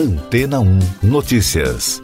Antena 1 Notícias.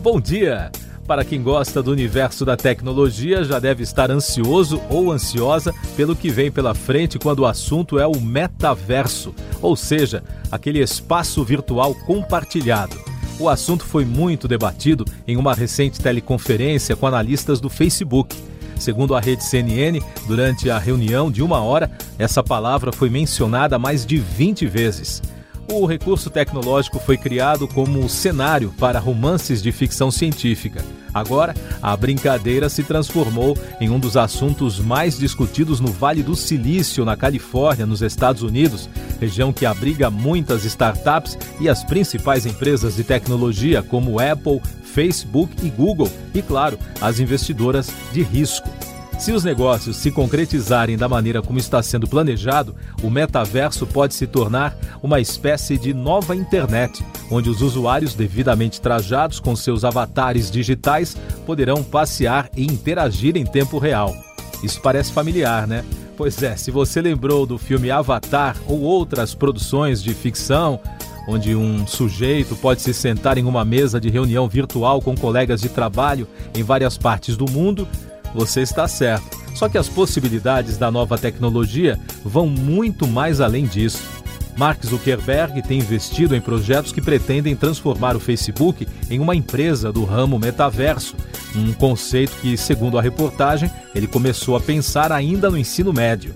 Bom dia! Para quem gosta do universo da tecnologia, já deve estar ansioso ou ansiosa pelo que vem pela frente quando o assunto é o metaverso, ou seja, aquele espaço virtual compartilhado. O assunto foi muito debatido em uma recente teleconferência com analistas do Facebook. Segundo a rede CNN, durante a reunião de uma hora, essa palavra foi mencionada mais de 20 vezes. O recurso tecnológico foi criado como cenário para romances de ficção científica. Agora, a brincadeira se transformou em um dos assuntos mais discutidos no Vale do Silício, na Califórnia, nos Estados Unidos, região que abriga muitas startups e as principais empresas de tecnologia como Apple, Facebook e Google, e, claro, as investidoras de risco. Se os negócios se concretizarem da maneira como está sendo planejado, o metaverso pode se tornar uma espécie de nova internet, onde os usuários devidamente trajados com seus avatares digitais poderão passear e interagir em tempo real. Isso parece familiar, né? Pois é, se você lembrou do filme Avatar ou outras produções de ficção, onde um sujeito pode se sentar em uma mesa de reunião virtual com colegas de trabalho em várias partes do mundo, você está certo. Só que as possibilidades da nova tecnologia vão muito mais além disso. Mark Zuckerberg tem investido em projetos que pretendem transformar o Facebook em uma empresa do ramo metaverso, um conceito que, segundo a reportagem, ele começou a pensar ainda no ensino médio.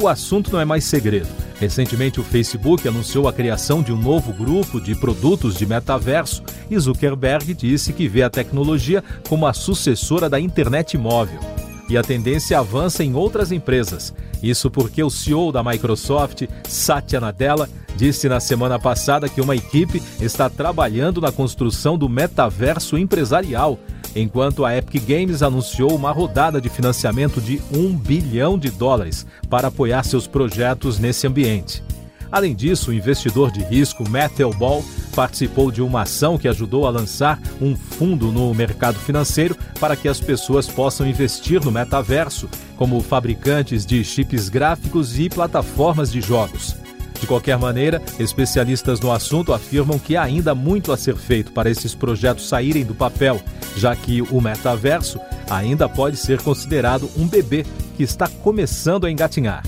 O assunto não é mais segredo. Recentemente, o Facebook anunciou a criação de um novo grupo de produtos de metaverso e Zuckerberg disse que vê a tecnologia como a sucessora da internet móvel. E a tendência avança em outras empresas. Isso porque o CEO da Microsoft, Satya Nadella, disse na semana passada que uma equipe está trabalhando na construção do metaverso empresarial, enquanto a Epic Games anunciou uma rodada de financiamento de 1 bilhão de dólares para apoiar seus projetos nesse ambiente. Além disso, o investidor de risco Matthew Ball participou de uma ação que ajudou a lançar um fundo no mercado financeiro para que as pessoas possam investir no metaverso, como fabricantes de chips gráficos e plataformas de jogos. De qualquer maneira, especialistas no assunto afirmam que há ainda muito a ser feito para esses projetos saírem do papel, já que o metaverso ainda pode ser considerado um bebê que está começando a engatinhar.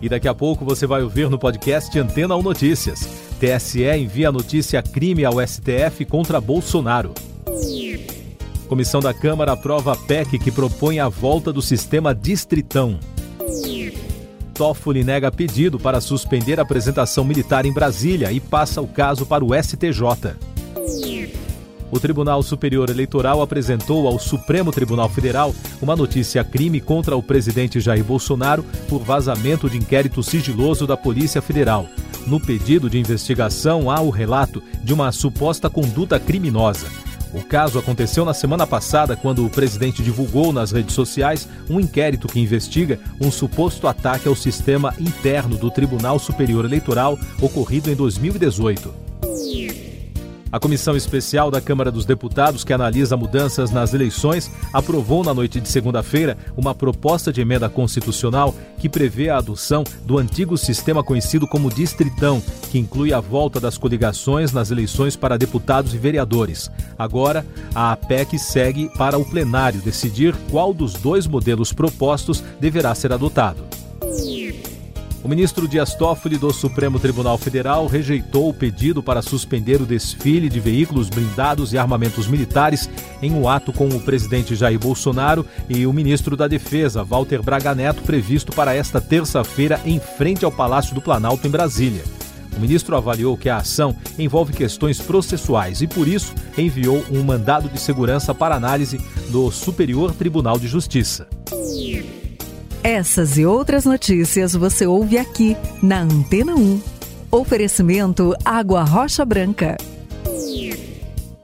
E daqui a pouco você vai ouvir no podcast Antena 1 Notícias. TSE envia notícia crime ao STF contra Bolsonaro. Comissão da Câmara aprova a PEC que propõe a volta do sistema distritão. Toffoli nega pedido para suspender a apresentação militar em Brasília e passa o caso para o STJ. O Tribunal Superior Eleitoral apresentou ao Supremo Tribunal Federal uma notícia crime contra o presidente Jair Bolsonaro por vazamento de inquérito sigiloso da Polícia Federal. No pedido de investigação há o relato de uma suposta conduta criminosa. O caso aconteceu na semana passada, quando o presidente divulgou nas redes sociais um inquérito que investiga um suposto ataque ao sistema interno do Tribunal Superior Eleitoral ocorrido em 2018. A Comissão Especial da Câmara dos Deputados, que analisa mudanças nas eleições, aprovou na noite de segunda-feira uma proposta de emenda constitucional que prevê a adoção do antigo sistema conhecido como Distritão, que inclui a volta das coligações nas eleições para deputados e vereadores. Agora, a APEC segue para o plenário decidir qual dos dois modelos propostos deverá ser adotado. O ministro Dias Toffoli do Supremo Tribunal Federal rejeitou o pedido para suspender o desfile de veículos blindados e armamentos militares em um ato com o presidente Jair Bolsonaro e o ministro da Defesa, Walter Braga Neto, previsto para esta terça-feira em frente ao Palácio do Planalto, em Brasília. O ministro avaliou que a ação envolve questões processuais e, por isso, enviou um mandado de segurança para análise do Superior Tribunal de Justiça. Essas e outras notícias você ouve aqui na Antena 1. Oferecimento Água Rocha Branca.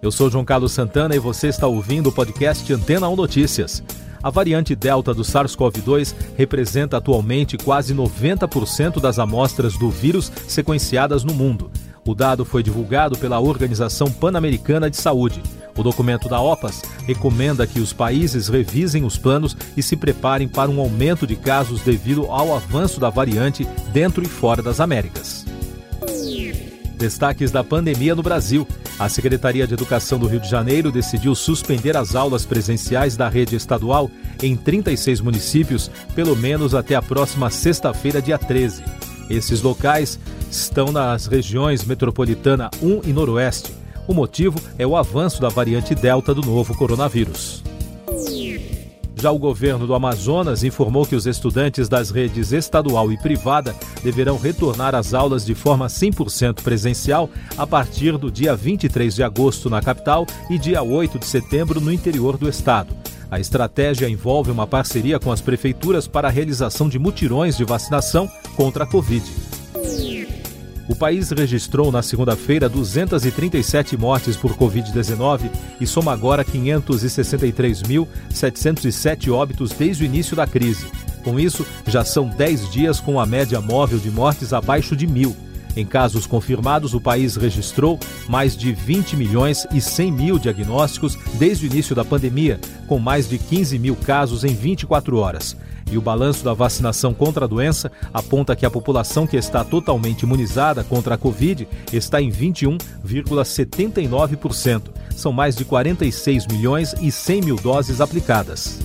Eu sou João Carlos Santana e você está ouvindo o podcast Antena 1 Notícias. A variante Delta do SARS-CoV-2 representa atualmente quase 90% das amostras do vírus sequenciadas no mundo. O dado foi divulgado pela Organização Pan-Americana de Saúde. O documento da OPAS recomenda que os países revisem os planos e se preparem para um aumento de casos devido ao avanço da variante dentro e fora das Américas. Destaques da pandemia no Brasil. A Secretaria de Educação do Rio de Janeiro decidiu suspender as aulas presenciais da rede estadual em 36 municípios, pelo menos até a próxima sexta-feira, dia 13. Esses locais estão nas regiões metropolitana 1 e Noroeste. O motivo é o avanço da variante Delta do novo coronavírus. Já o governo do Amazonas informou que os estudantes das redes estadual e privada deverão retornar às aulas de forma 100% presencial a partir do dia 23 de agosto na capital e dia 8 de setembro no interior do estado. A estratégia envolve uma parceria com as prefeituras para a realização de mutirões de vacinação contra a Covid. O país registrou na segunda-feira 237 mortes por Covid-19 e soma agora 563.707 óbitos desde o início da crise. Com isso, já são 10 dias com a média móvel de mortes abaixo de mil. Em casos confirmados, o país registrou mais de 20 milhões e 100 mil diagnósticos desde o início da pandemia, com mais de 15 mil casos em 24 horas. E o balanço da vacinação contra a doença aponta que a população que está totalmente imunizada contra a Covid está em 21,79%. São mais de 46 milhões e 100 mil doses aplicadas.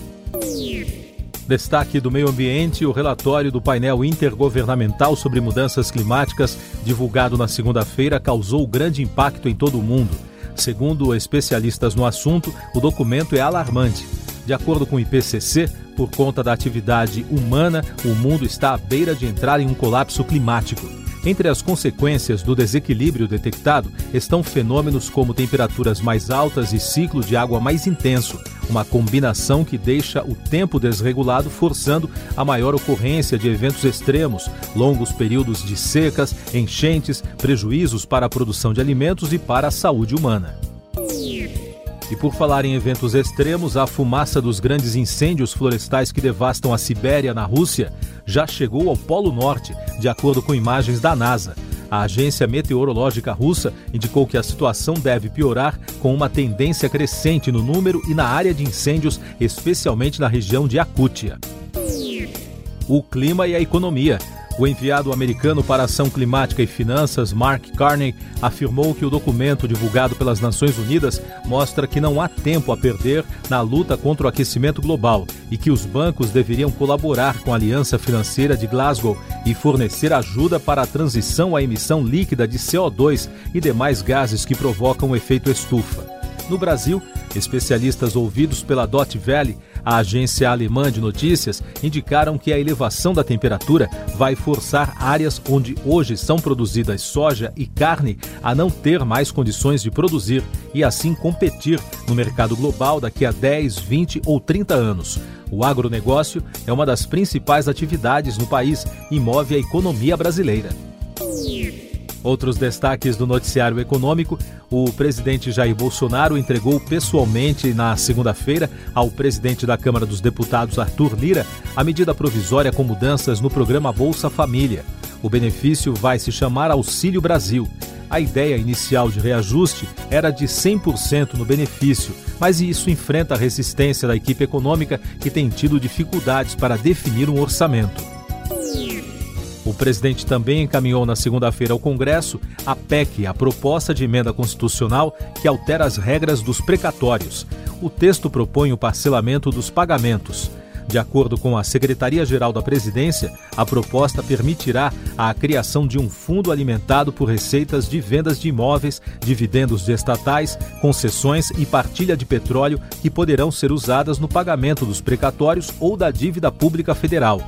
Destaque do meio ambiente: o relatório do painel intergovernamental sobre mudanças climáticas, divulgado na segunda-feira, causou grande impacto em todo o mundo. Segundo especialistas no assunto, o documento é alarmante. De acordo com o IPCC, por conta da atividade humana, o mundo está à beira de entrar em um colapso climático. Entre as consequências do desequilíbrio detectado estão fenômenos como temperaturas mais altas e ciclo de água mais intenso, uma combinação que deixa o tempo desregulado, forçando a maior ocorrência de eventos extremos, longos períodos de secas, enchentes, prejuízos para a produção de alimentos e para a saúde humana. E por falar em eventos extremos, a fumaça dos grandes incêndios florestais que devastam a Sibéria, na Rússia, já chegou ao Polo Norte, de acordo com imagens da NASA. A agência meteorológica russa indicou que a situação deve piorar com uma tendência crescente no número e na área de incêndios, especialmente na região de Yakútia. O clima e a economia. O enviado americano para Ação Climática e Finanças, Mark Carney, afirmou que o documento divulgado pelas Nações Unidas mostra que não há tempo a perder na luta contra o aquecimento global e que os bancos deveriam colaborar com a Aliança Financeira de Glasgow e fornecer ajuda para a transição à emissão líquida de CO2 e demais gases que provocam o efeito estufa. No Brasil, especialistas ouvidos pela Dot Valley a agência alemã de notícias indicaram que a elevação da temperatura vai forçar áreas onde hoje são produzidas soja e carne a não ter mais condições de produzir e assim competir no mercado global daqui a 10, 20 ou 30 anos. O agronegócio é uma das principais atividades no país e move a economia brasileira. Outros destaques do noticiário econômico: o presidente Jair Bolsonaro entregou pessoalmente na segunda-feira ao presidente da Câmara dos Deputados, Arthur Lira, a medida provisória com mudanças no programa Bolsa Família. O benefício vai se chamar Auxílio Brasil. A ideia inicial de reajuste era de 100% no benefício, mas isso enfrenta a resistência da equipe econômica que tem tido dificuldades para definir um orçamento. O presidente também encaminhou na segunda-feira ao Congresso a PEC, a proposta de emenda constitucional que altera as regras dos precatórios. O texto propõe o parcelamento dos pagamentos. De acordo com a Secretaria-Geral da Presidência, a proposta permitirá a criação de um fundo alimentado por receitas de vendas de imóveis, dividendos de estatais, concessões e partilha de petróleo que poderão ser usadas no pagamento dos precatórios ou da dívida pública federal.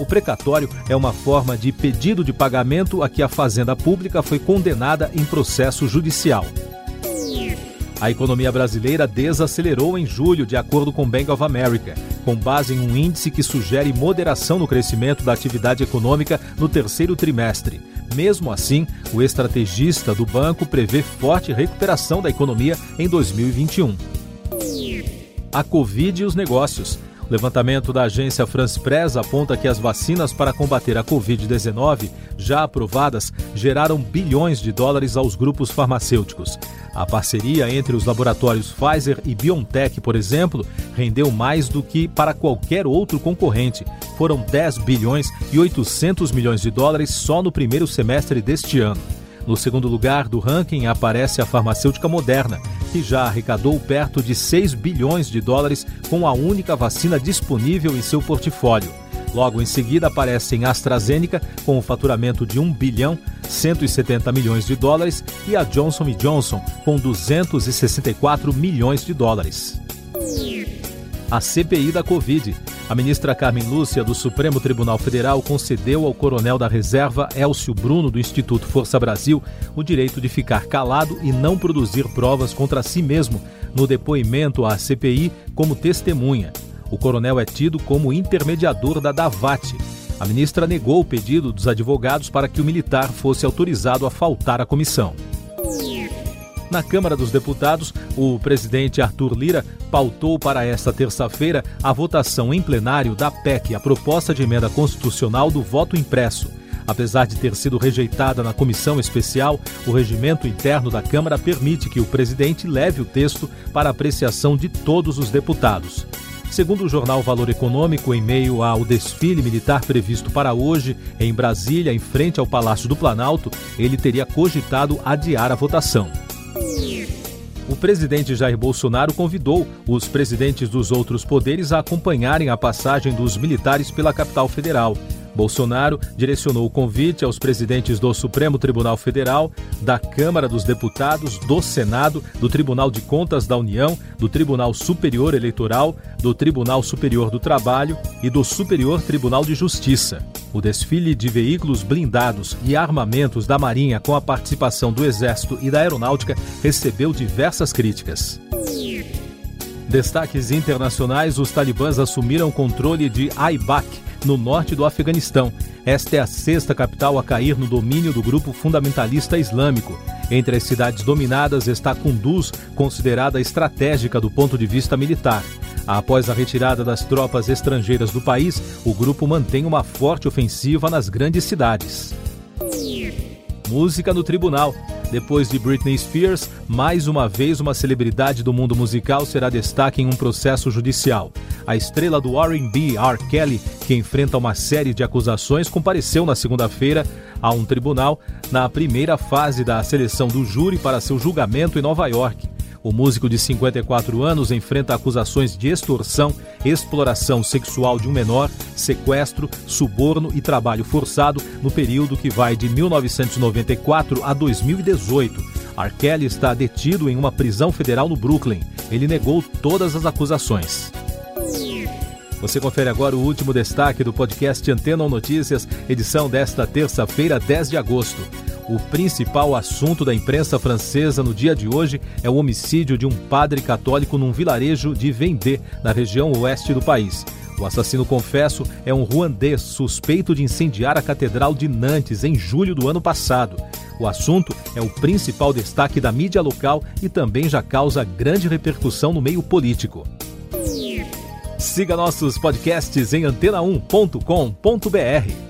O precatório é uma forma de pedido de pagamento a que a Fazenda Pública foi condenada em processo judicial. A economia brasileira desacelerou em julho, de acordo com Bank of America, com base em um índice que sugere moderação no crescimento da atividade econômica no terceiro trimestre. Mesmo assim, o estrategista do banco prevê forte recuperação da economia em 2021. A Covid e os negócios. Levantamento da agência France Press aponta que as vacinas para combater a Covid-19, já aprovadas, geraram bilhões de dólares aos grupos farmacêuticos. A parceria entre os laboratórios Pfizer e BioNTech, por exemplo, rendeu mais do que para qualquer outro concorrente. Foram 10 bilhões e 800 milhões de dólares só no primeiro semestre deste ano. No segundo lugar do ranking aparece a farmacêutica Moderna, que já arrecadou perto de 6 bilhões de dólares com a única vacina disponível em seu portfólio. Logo em seguida aparecem AstraZeneca com o faturamento de 1 bilhão 170 milhões de dólares e a Johnson Johnson com 264 milhões de dólares. A CPI da Covid a ministra Carmen Lúcia, do Supremo Tribunal Federal, concedeu ao coronel da reserva Elcio Bruno, do Instituto Força Brasil, o direito de ficar calado e não produzir provas contra si mesmo no depoimento à CPI como testemunha. O coronel é tido como intermediador da DAVAT. A ministra negou o pedido dos advogados para que o militar fosse autorizado a faltar à comissão. Na Câmara dos Deputados, o presidente Arthur Lira pautou para esta terça-feira a votação em plenário da PEC, a proposta de emenda constitucional do voto impresso. Apesar de ter sido rejeitada na comissão especial, o regimento interno da Câmara permite que o presidente leve o texto para apreciação de todos os deputados. Segundo o jornal Valor Econômico, em meio ao desfile militar previsto para hoje em Brasília, em frente ao Palácio do Planalto, ele teria cogitado adiar a votação o presidente Jair Bolsonaro convidou os presidentes dos outros poderes a acompanharem a passagem dos militares pela capital federal. Bolsonaro direcionou o convite aos presidentes do Supremo Tribunal Federal, da Câmara dos Deputados, do Senado, do Tribunal de Contas da União, do Tribunal Superior Eleitoral, do Tribunal Superior do Trabalho e do Superior Tribunal de Justiça. O desfile de veículos blindados e armamentos da Marinha com a participação do Exército e da Aeronáutica recebeu diversas críticas. Destaques internacionais: os talibãs assumiram controle de Aibak, no norte do Afeganistão. Esta é a sexta capital a cair no domínio do grupo fundamentalista islâmico. Entre as cidades dominadas está Kunduz, considerada estratégica do ponto de vista militar. Após a retirada das tropas estrangeiras do país, o grupo mantém uma forte ofensiva nas grandes cidades. Música no tribunal. Depois de Britney Spears, mais uma vez uma celebridade do mundo musical será destaque em um processo judicial. A estrela do R&B, R. Kelly, que enfrenta uma série de acusações, compareceu na segunda-feira a um tribunal na primeira fase da seleção do júri para seu julgamento em Nova York. O músico de 54 anos enfrenta acusações de extorsão, exploração sexual de um menor, sequestro, suborno e trabalho forçado no período que vai de 1994 a 2018. R. Kelly está detido em uma prisão federal no Brooklyn. Ele negou todas as acusações. Você confere agora o último destaque do podcast Antena Notícias, edição desta terça-feira, 10 de agosto. O principal assunto da imprensa francesa no dia de hoje é o homicídio de um padre católico num vilarejo de Vendée, na região oeste do país. O assassino confesso é um ruandês suspeito de incendiar a Catedral de Nantes em julho do ano passado. O assunto é o principal destaque da mídia local e também já causa grande repercussão no meio político. Siga nossos podcasts em antena1.com.br.